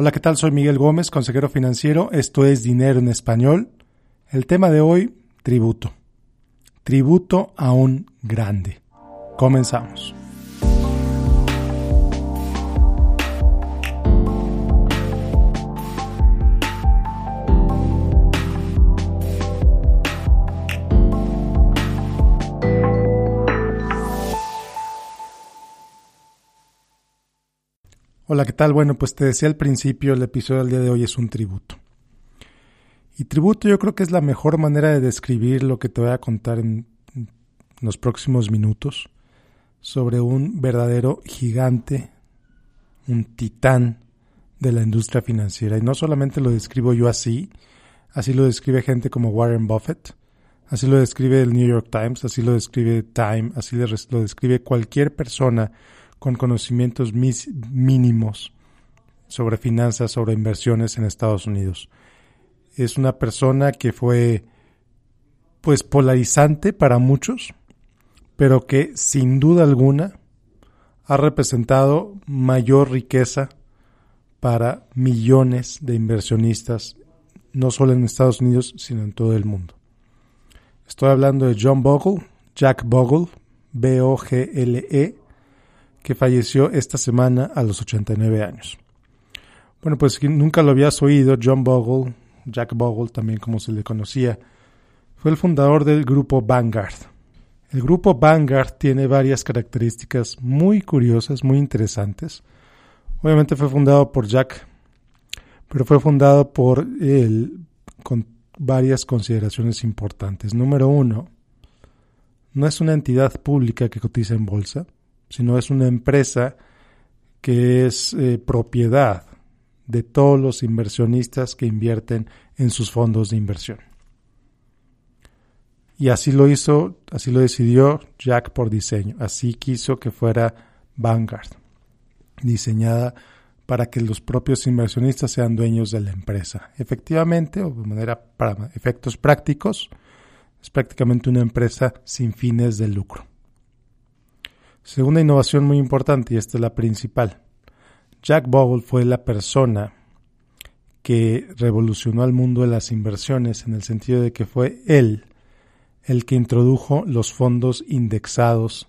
Hola, ¿qué tal? Soy Miguel Gómez, consejero financiero. Esto es Dinero en Español. El tema de hoy, tributo. Tributo a un grande. Comenzamos. Hola, ¿qué tal? Bueno, pues te decía al principio, el episodio del día de hoy es un tributo. Y tributo yo creo que es la mejor manera de describir lo que te voy a contar en los próximos minutos sobre un verdadero gigante, un titán de la industria financiera. Y no solamente lo describo yo así, así lo describe gente como Warren Buffett, así lo describe el New York Times, así lo describe Time, así lo describe cualquier persona con conocimientos mínimos sobre finanzas, sobre inversiones en Estados Unidos. Es una persona que fue pues polarizante para muchos, pero que sin duda alguna ha representado mayor riqueza para millones de inversionistas, no solo en Estados Unidos, sino en todo el mundo. Estoy hablando de John Bogle, Jack Bogle, B-O-G-L-E, que falleció esta semana a los 89 años. Bueno, pues nunca lo habías oído, John Bogle, Jack Bogle también como se le conocía, fue el fundador del grupo Vanguard. El grupo Vanguard tiene varias características muy curiosas, muy interesantes. Obviamente fue fundado por Jack, pero fue fundado por él con varias consideraciones importantes. Número uno, no es una entidad pública que cotiza en bolsa sino es una empresa que es eh, propiedad de todos los inversionistas que invierten en sus fondos de inversión. Y así lo hizo, así lo decidió Jack por diseño. Así quiso que fuera Vanguard, diseñada para que los propios inversionistas sean dueños de la empresa. Efectivamente, o de manera para efectos prácticos, es prácticamente una empresa sin fines de lucro. Segunda innovación muy importante, y esta es la principal. Jack Bogle fue la persona que revolucionó al mundo de las inversiones en el sentido de que fue él el que introdujo los fondos indexados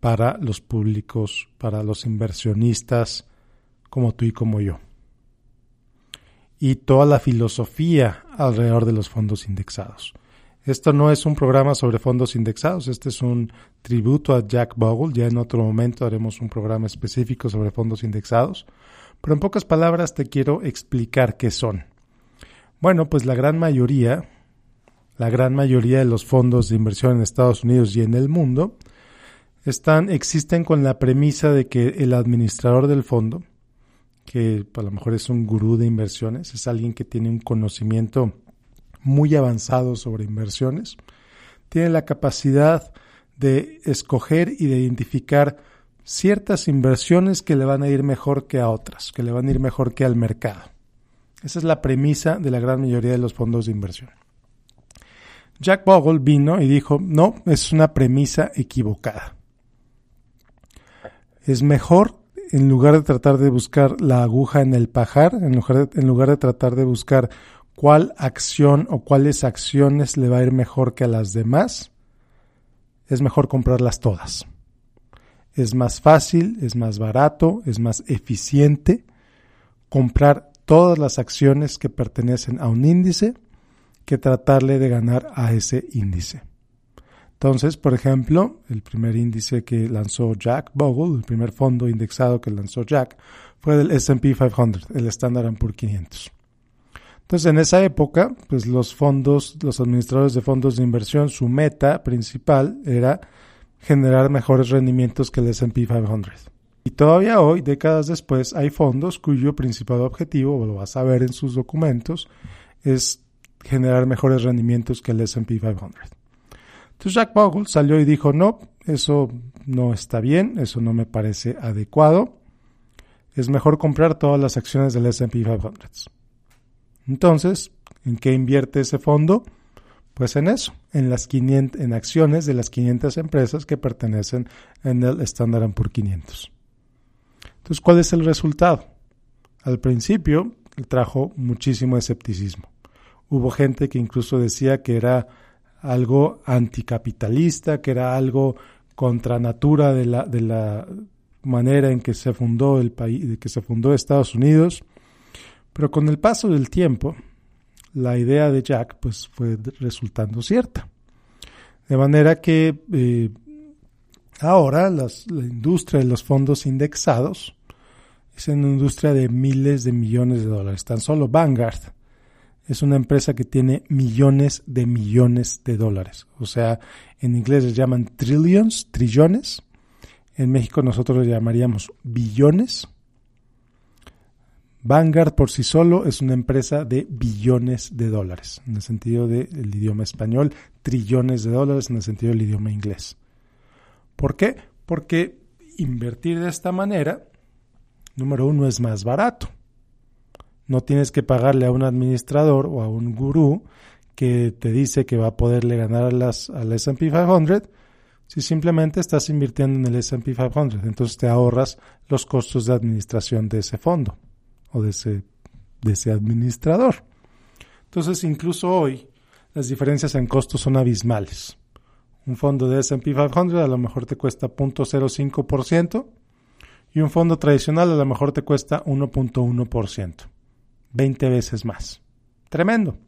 para los públicos, para los inversionistas como tú y como yo. Y toda la filosofía alrededor de los fondos indexados. Esto no es un programa sobre fondos indexados, este es un tributo a Jack Bogle. Ya en otro momento haremos un programa específico sobre fondos indexados. Pero en pocas palabras te quiero explicar qué son. Bueno, pues la gran mayoría, la gran mayoría de los fondos de inversión en Estados Unidos y en el mundo están, existen con la premisa de que el administrador del fondo, que a lo mejor es un gurú de inversiones, es alguien que tiene un conocimiento muy avanzado sobre inversiones, tiene la capacidad de escoger y de identificar ciertas inversiones que le van a ir mejor que a otras, que le van a ir mejor que al mercado. Esa es la premisa de la gran mayoría de los fondos de inversión. Jack Bogle vino y dijo, no, es una premisa equivocada. Es mejor, en lugar de tratar de buscar la aguja en el pajar, en lugar de, en lugar de tratar de buscar cuál acción o cuáles acciones le va a ir mejor que a las demás, es mejor comprarlas todas. Es más fácil, es más barato, es más eficiente comprar todas las acciones que pertenecen a un índice que tratarle de ganar a ese índice. Entonces, por ejemplo, el primer índice que lanzó Jack Bogle, el primer fondo indexado que lanzó Jack, fue el S&P 500, el Standard Poor's 500. Entonces, en esa época, pues los fondos, los administradores de fondos de inversión, su meta principal era generar mejores rendimientos que el S&P 500. Y todavía hoy, décadas después, hay fondos cuyo principal objetivo, lo vas a ver en sus documentos, es generar mejores rendimientos que el S&P 500. Entonces Jack Bogle salió y dijo, no, eso no está bien, eso no me parece adecuado, es mejor comprar todas las acciones del S&P 500. Entonces, ¿en qué invierte ese fondo? Pues en eso, en las 500, en acciones de las 500 empresas que pertenecen en el Standard Poor's 500. Entonces, ¿cuál es el resultado? Al principio trajo muchísimo escepticismo. Hubo gente que incluso decía que era algo anticapitalista, que era algo contra natura de la, de la manera en que se fundó el país, que se fundó Estados Unidos. Pero con el paso del tiempo, la idea de Jack pues fue resultando cierta. De manera que eh, ahora la industria de los fondos indexados es una industria de miles de millones de dólares. Tan solo Vanguard es una empresa que tiene millones de millones de dólares. O sea, en inglés les llaman trillions, trillones. En México nosotros le llamaríamos billones. Vanguard por sí solo es una empresa de billones de dólares, en el sentido del idioma español, trillones de dólares en el sentido del idioma inglés. ¿Por qué? Porque invertir de esta manera, número uno, es más barato. No tienes que pagarle a un administrador o a un gurú que te dice que va a poderle ganar a las, al SP 500 si simplemente estás invirtiendo en el SP 500. Entonces te ahorras los costos de administración de ese fondo o de ese, de ese administrador. Entonces, incluso hoy, las diferencias en costos son abismales. Un fondo de SP 500 a lo mejor te cuesta 0.05% y un fondo tradicional a lo mejor te cuesta 1.1%. 20 veces más. Tremendo.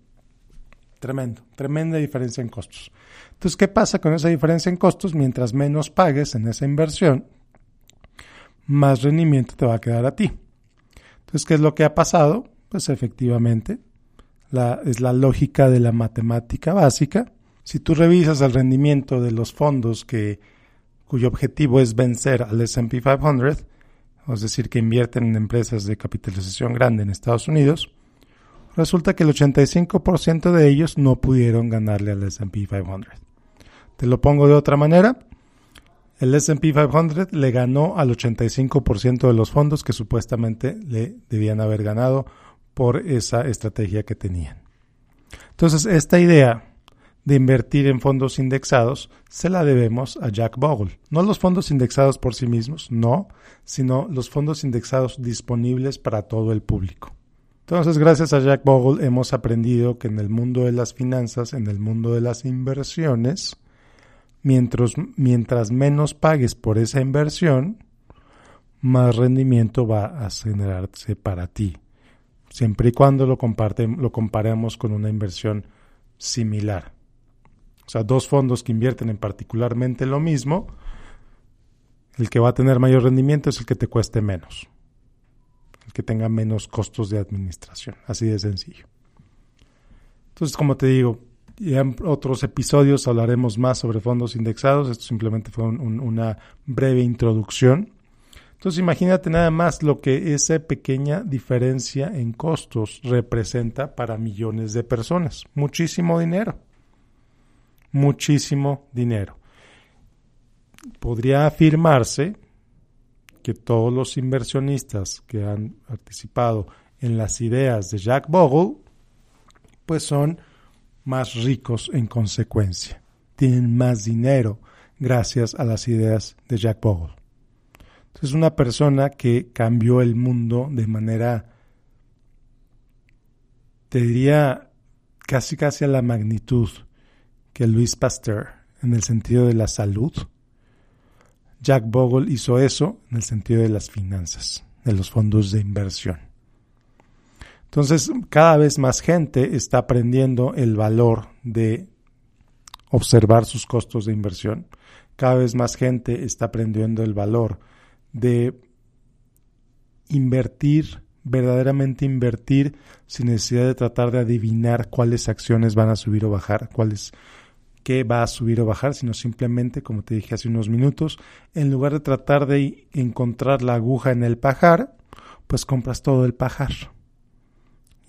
Tremendo. Tremenda diferencia en costos. Entonces, ¿qué pasa con esa diferencia en costos? Mientras menos pagues en esa inversión, más rendimiento te va a quedar a ti. Entonces, ¿qué es lo que ha pasado? Pues efectivamente, es la lógica de la matemática básica. Si tú revisas el rendimiento de los fondos que, cuyo objetivo es vencer al SP 500, es decir, que invierten en empresas de capitalización grande en Estados Unidos, resulta que el 85% de ellos no pudieron ganarle al SP 500. Te lo pongo de otra manera. El SP 500 le ganó al 85% de los fondos que supuestamente le debían haber ganado por esa estrategia que tenían. Entonces, esta idea de invertir en fondos indexados se la debemos a Jack Bogle. No los fondos indexados por sí mismos, no, sino los fondos indexados disponibles para todo el público. Entonces, gracias a Jack Bogle hemos aprendido que en el mundo de las finanzas, en el mundo de las inversiones, mientras, mientras menos pagues por esa inversión, más rendimiento va a generarse para ti, siempre y cuando lo, lo comparemos con una inversión similar. O sea, dos fondos que invierten en particularmente lo mismo, el que va a tener mayor rendimiento es el que te cueste menos, el que tenga menos costos de administración, así de sencillo. Entonces, como te digo, ya en otros episodios hablaremos más sobre fondos indexados, esto simplemente fue una breve introducción. Entonces imagínate nada más lo que esa pequeña diferencia en costos representa para millones de personas. Muchísimo dinero muchísimo dinero. Podría afirmarse que todos los inversionistas que han participado en las ideas de Jack Bogle, pues son más ricos en consecuencia, tienen más dinero gracias a las ideas de Jack Bogle. Es una persona que cambió el mundo de manera, te diría, casi casi a la magnitud que Luis Pasteur en el sentido de la salud. Jack Bogle hizo eso en el sentido de las finanzas, de los fondos de inversión. Entonces, cada vez más gente está aprendiendo el valor de observar sus costos de inversión. Cada vez más gente está aprendiendo el valor de invertir, verdaderamente invertir, sin necesidad de tratar de adivinar cuáles acciones van a subir o bajar, cuáles que va a subir o bajar, sino simplemente, como te dije hace unos minutos, en lugar de tratar de encontrar la aguja en el pajar, pues compras todo el pajar.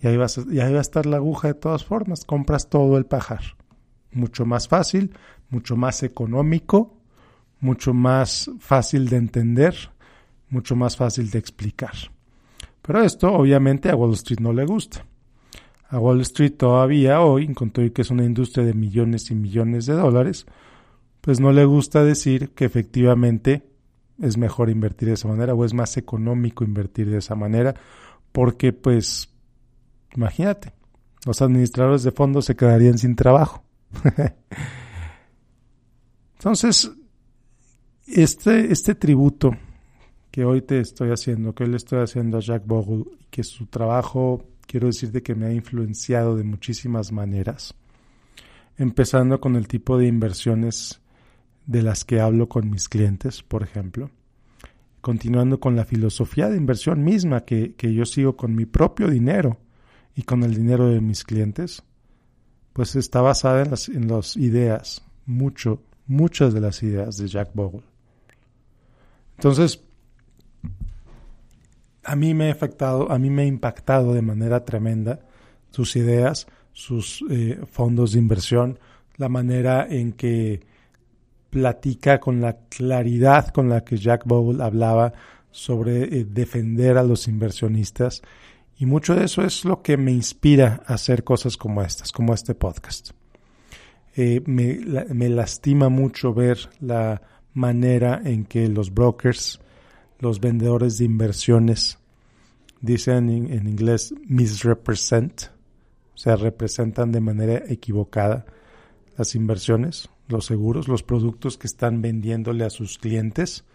Y ahí, vas y ahí va a estar la aguja de todas formas, compras todo el pajar. Mucho más fácil, mucho más económico, mucho más fácil de entender, mucho más fácil de explicar. Pero esto obviamente a Wall Street no le gusta a Wall Street todavía hoy, con todo que es una industria de millones y millones de dólares, pues no le gusta decir que efectivamente es mejor invertir de esa manera o es más económico invertir de esa manera, porque pues, imagínate, los administradores de fondos se quedarían sin trabajo. Entonces, este, este tributo que hoy te estoy haciendo, que hoy le estoy haciendo a Jack Bogle, que su trabajo, quiero decirte que me ha influenciado de muchísimas maneras, empezando con el tipo de inversiones de las que hablo con mis clientes, por ejemplo, continuando con la filosofía de inversión misma que, que yo sigo con mi propio dinero y con el dinero de mis clientes, pues está basada en las, en ideas, mucho, muchas de las ideas de Jack Bogle. Entonces, a mí me ha afectado, a mí me ha impactado de manera tremenda sus ideas, sus eh, fondos de inversión, la manera en que platica con la claridad con la que Jack Bogle hablaba sobre eh, defender a los inversionistas y mucho de eso es lo que me inspira a hacer cosas como estas, como este podcast. Eh, me, me, lastima mucho ver la manera en que los brokers, los vendedores de inversiones, dicen en, en inglés misrepresent, o sea, representan de manera equivocada las inversiones, los seguros, los productos que están vendiéndole a sus clientes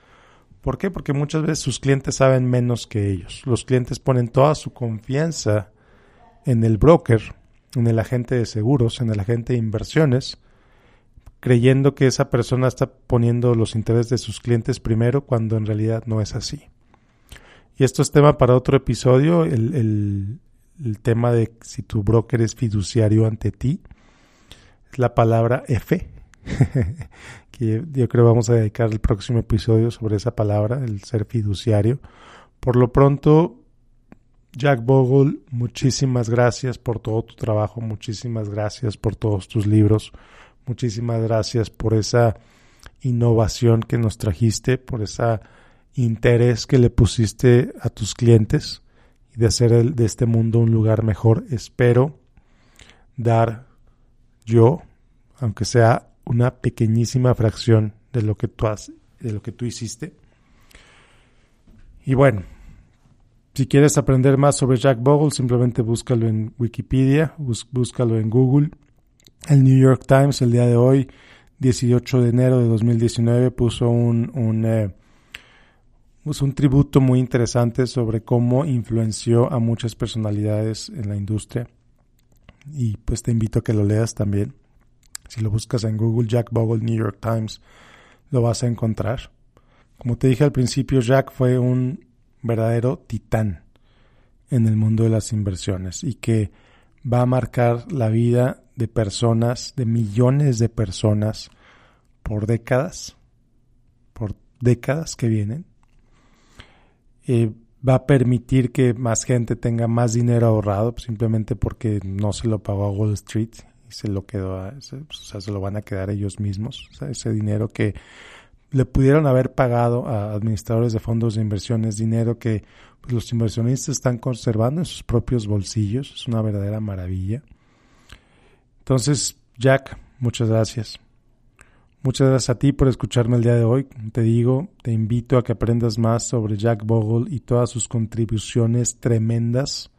¿Por qué? Porque muchas veces sus clientes saben menos que ellos. Los clientes ponen toda su confianza en el broker, en el agente de seguros, en el agente de inversiones, creyendo que esa persona está poniendo los intereses de sus clientes primero cuando en realidad no es así. Y esto es tema para otro episodio, el, el tema de si tu broker es fiduciario ante ti. Es la palabra F, que yo creo vamos a dedicar el próximo episodio sobre esa palabra, el ser fiduciario. Por lo pronto, Jack Bogle, muchísimas gracias por todo tu trabajo, muchísimas gracias por todos tus libros, muchísimas gracias por esa innovación que nos trajiste, por ese interés que le pusiste a tus clientes y de hacer de este mundo un lugar mejor. Espero dar yo, aunque sea una pequeñísima fracción de lo que tú has, de lo que tú hiciste. Y bueno, si quieres aprender más sobre Jack Bogle, simplemente búscalo en Wikipedia, búscalo en Google. El New York Times el día de hoy, 18 de enero de 2019, puso un, un, eh, un tributo muy interesante sobre cómo influenció a muchas personalidades en la industria. Y pues te invito a que lo leas también. Si lo buscas en Google, Jack Bogle New York Times, lo vas a encontrar. Como te dije al principio, Jack fue un verdadero titán en el mundo de las inversiones y que va a marcar la vida de personas, de millones de personas, por décadas, por décadas que vienen. Eh, va a permitir que más gente tenga más dinero ahorrado simplemente porque no se lo pagó a Wall Street se lo quedó, o sea, se lo van a quedar ellos mismos, ese dinero que le pudieron haber pagado a administradores de fondos de inversiones, dinero que pues, los inversionistas están conservando en sus propios bolsillos, es una verdadera maravilla. Entonces, Jack, muchas gracias. Muchas gracias a ti por escucharme el día de hoy. Te digo, te invito a que aprendas más sobre Jack Bogle y todas sus contribuciones tremendas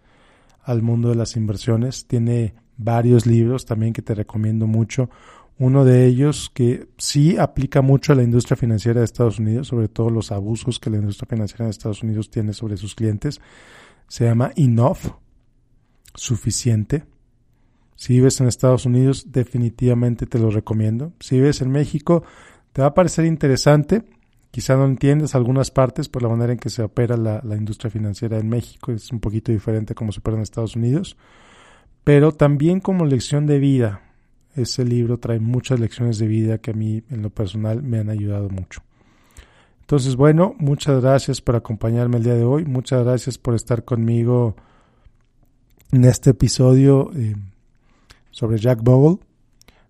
al mundo de las inversiones. Tiene varios libros también que te recomiendo mucho. Uno de ellos que sí aplica mucho a la industria financiera de Estados Unidos, sobre todo los abusos que la industria financiera de Estados Unidos tiene sobre sus clientes, se llama Enough, suficiente. Si vives en Estados Unidos, definitivamente te lo recomiendo. Si vives en México, te va a parecer interesante. Quizá no entiendes algunas partes por la manera en que se opera la, la industria financiera en México. Es un poquito diferente como se opera en Estados Unidos pero también como lección de vida. Ese libro trae muchas lecciones de vida que a mí en lo personal me han ayudado mucho. Entonces, bueno, muchas gracias por acompañarme el día de hoy. Muchas gracias por estar conmigo en este episodio eh, sobre Jack Bogle.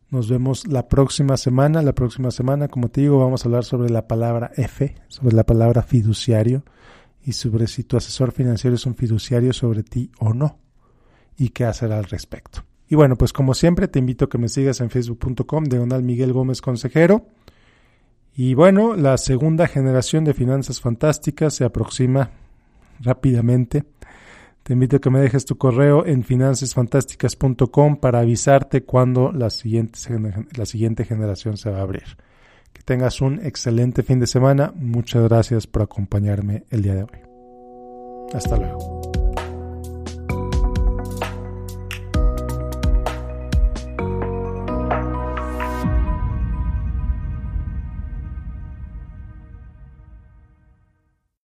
Nos vemos la próxima semana. La próxima semana, como te digo, vamos a hablar sobre la palabra F, sobre la palabra fiduciario y sobre si tu asesor financiero es un fiduciario sobre ti o no y qué hacer al respecto. Y bueno, pues como siempre te invito a que me sigas en facebook.com diagonal Miguel Gómez Consejero. Y bueno, la segunda generación de finanzas fantásticas se aproxima rápidamente. Te invito a que me dejes tu correo en financesfantásticas.com para avisarte cuando la siguiente, la siguiente generación se va a abrir. Que tengas un excelente fin de semana. Muchas gracias por acompañarme el día de hoy. Hasta luego.